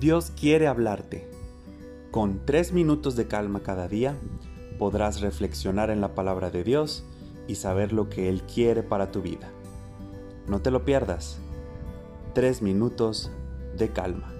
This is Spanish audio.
Dios quiere hablarte. Con tres minutos de calma cada día podrás reflexionar en la palabra de Dios y saber lo que Él quiere para tu vida. No te lo pierdas. Tres minutos de calma.